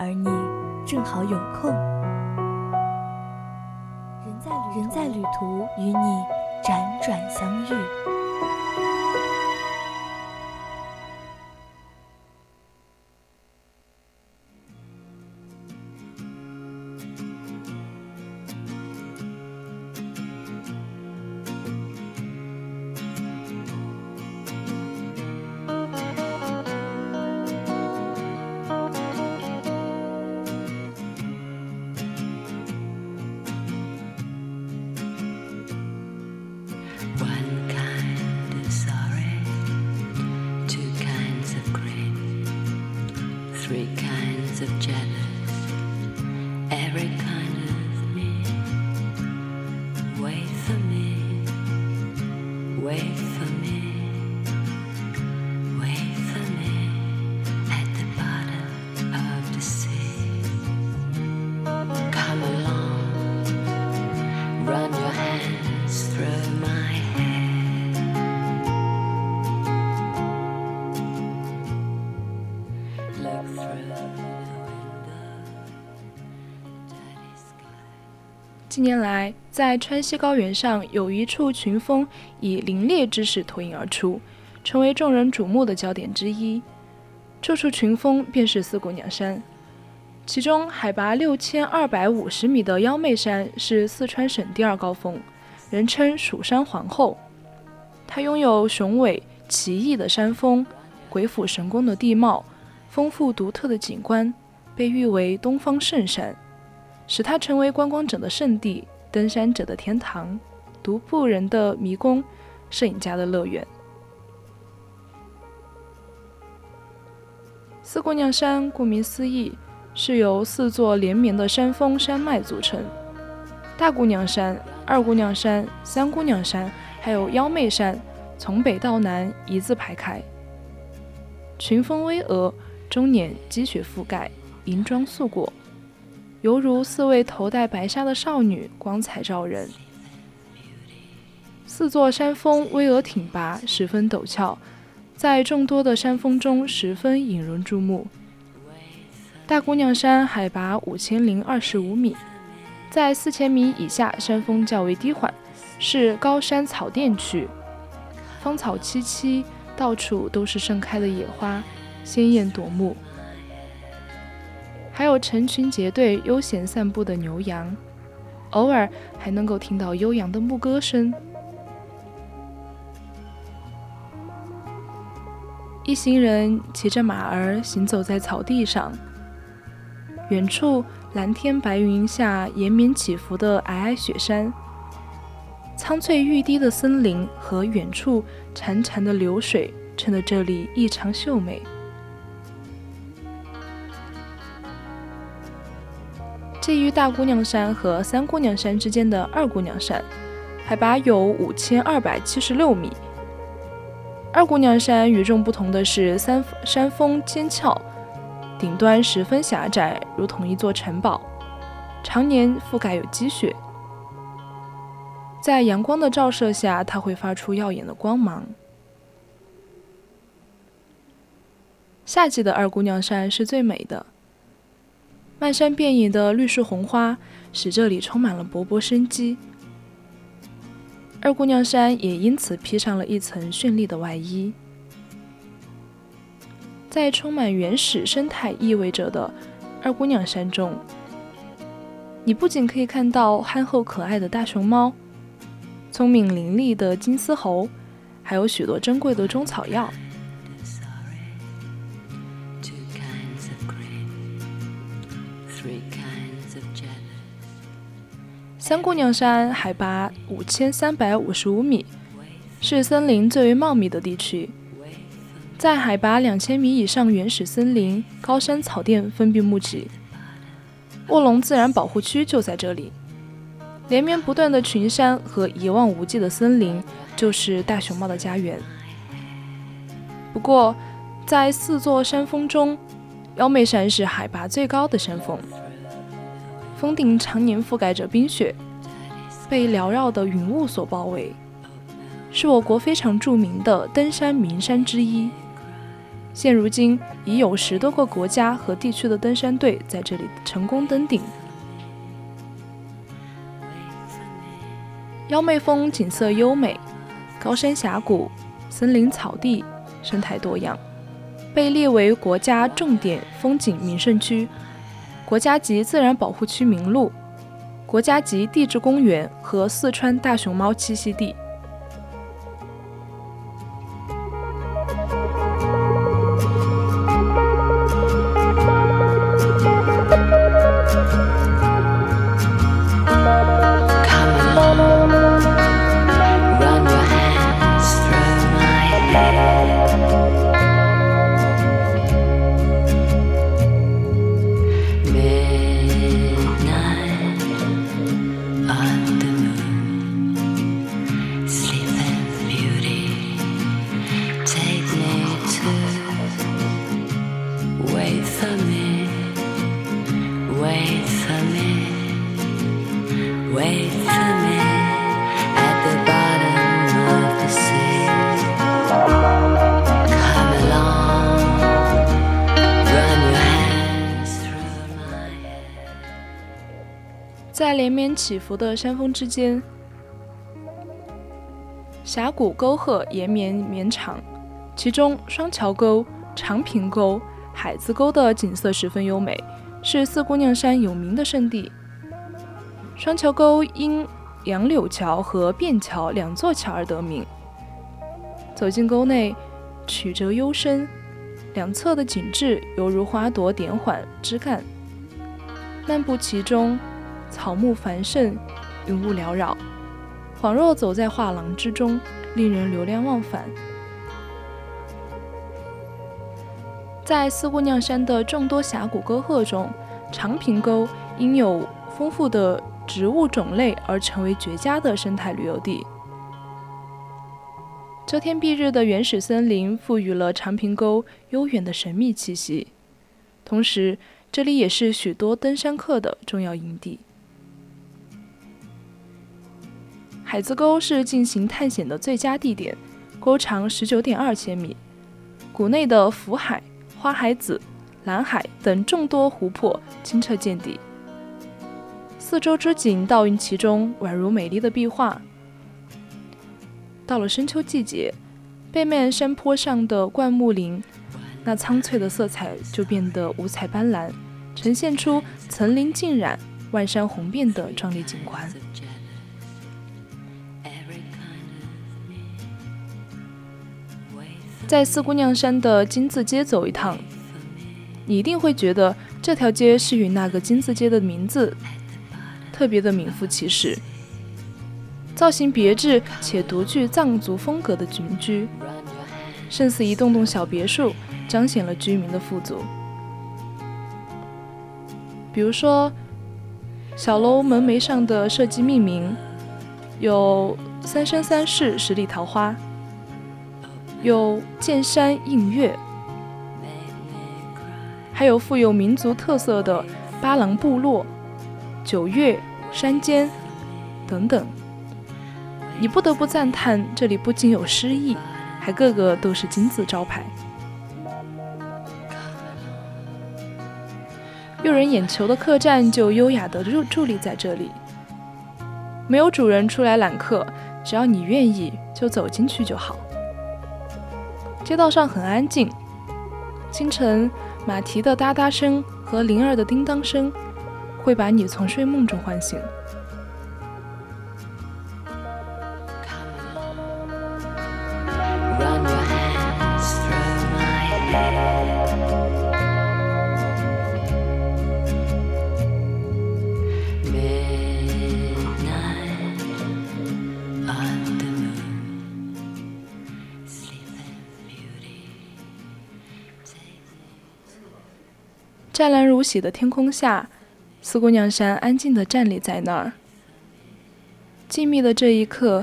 而你正好有空。人在人在旅途，与你辗转相遇。近年来，在川西高原上有一处群峰以凌冽之势脱颖而出，成为众人瞩目的焦点之一。这处群峰便是四姑娘山，其中海拔六千二百五十米的幺妹山是四川省第二高峰，人称“蜀山皇后”。它拥有雄伟奇异的山峰、鬼斧神工的地貌、丰富独特的景观，被誉为“东方圣山”。使它成为观光者的圣地、登山者的天堂、独步人的迷宫、摄影家的乐园。四姑娘山顾名思义，是由四座连绵的山峰山脉组成。大姑娘山、二姑娘山、三姑娘山，还有幺妹山，从北到南一字排开。群峰巍峨，终年积雪覆盖，银装素裹。犹如四位头戴白纱的少女，光彩照人。四座山峰巍峨挺拔，十分陡峭，在众多的山峰中十分引人注目。大姑娘山海拔五千零二十五米，在四千米以下，山峰较为低缓，是高山草甸区，芳草萋萋，到处都是盛开的野花，鲜艳夺目。还有成群结队悠闲散步的牛羊，偶尔还能够听到悠扬的牧歌声。一行人骑着马儿行走在草地上，远处蓝天白云下延绵起伏的皑皑雪山，苍翠欲滴的森林和远处潺潺的流水，衬得这里异常秀美。介于大姑娘山和三姑娘山之间的二姑娘山，海拔有五千二百七十六米。二姑娘山与众不同的是，三山峰尖峭，顶端十分狭窄，如同一座城堡，常年覆盖有积雪。在阳光的照射下，它会发出耀眼的光芒。夏季的二姑娘山是最美的。漫山遍野的绿树红花，使这里充满了勃勃生机。二姑娘山也因此披上了一层绚丽的外衣。在充满原始生态意味着的二姑娘山中，你不仅可以看到憨厚可爱的大熊猫、聪明伶俐的金丝猴，还有许多珍贵的中草药。三姑娘山海拔五千三百五十五米，是森林最为茂密的地区。在海拔两千米以上原始森林、高山草甸分布密集。卧龙自然保护区就在这里。连绵不断的群山和一望无际的森林，就是大熊猫的家园。不过，在四座山峰中，妖媚山是海拔最高的山峰，峰顶常年覆盖着冰雪，被缭绕的云雾所包围，是我国非常著名的登山名山之一。现如今，已有十多个国家和地区的登山队在这里成功登顶。幺妹峰景色优美，高山峡谷、森林草地，生态多样，被列为国家重点风景名胜区、国家级自然保护区名录、国家级地质公园和四川大熊猫栖息地。在连绵起伏的山峰之间，峡谷沟壑延绵绵长，其中双桥沟、长坪沟、海子沟的景色十分优美，是四姑娘山有名的胜地。双桥沟因杨柳桥和便桥两座桥而得名。走进沟内，曲折幽深，两侧的景致犹如花朵点缓枝干，漫步其中。草木繁盛，云雾缭绕，恍若走在画廊之中，令人流连忘返。在四姑娘山的众多峡谷沟壑中，长坪沟因有丰富的植物种类而成为绝佳的生态旅游地。遮天蔽日的原始森林赋予了长坪沟悠远的神秘气息，同时这里也是许多登山客的重要营地。海子沟是进行探险的最佳地点，沟长十九点二千米，谷内的福海、花海子、蓝海等众多湖泊清澈见底，四周之景倒映其中，宛如美丽的壁画。到了深秋季节，背面山坡上的灌木林，那苍翠的色彩就变得五彩斑斓，呈现出层林尽染、万山红遍的壮丽景观。在四姑娘山的金字街走一趟，你一定会觉得这条街是与那个金字街的名字特别的名副其实。造型别致且独具藏族风格的民居，甚似一栋栋小别墅，彰显了居民的富足。比如说，小楼门楣上的设计命名有“三生三世十里桃花”。有剑山映月，还有富有民族特色的巴郎部落、九月山间等等，你不得不赞叹这里不仅有诗意，还个个都是金字招牌。诱人眼球的客栈就优雅地伫伫立在这里，没有主人出来揽客，只要你愿意，就走进去就好。街道上很安静，清晨马蹄的哒哒声和铃儿的叮当声会把你从睡梦中唤醒。湛蓝如洗的天空下，四姑娘山安静地站立在那儿，静谧的这一刻，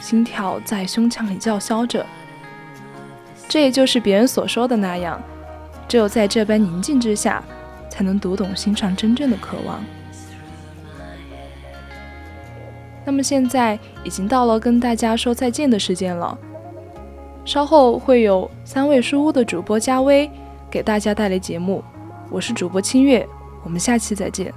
心跳在胸腔里叫嚣着。这也就是别人所说的那样，只有在这般宁静之下，才能读懂心上真正的渴望。那么现在已经到了跟大家说再见的时间了，稍后会有三味书屋的主播加微给大家带来节目，我是主播清月。我们下期再见。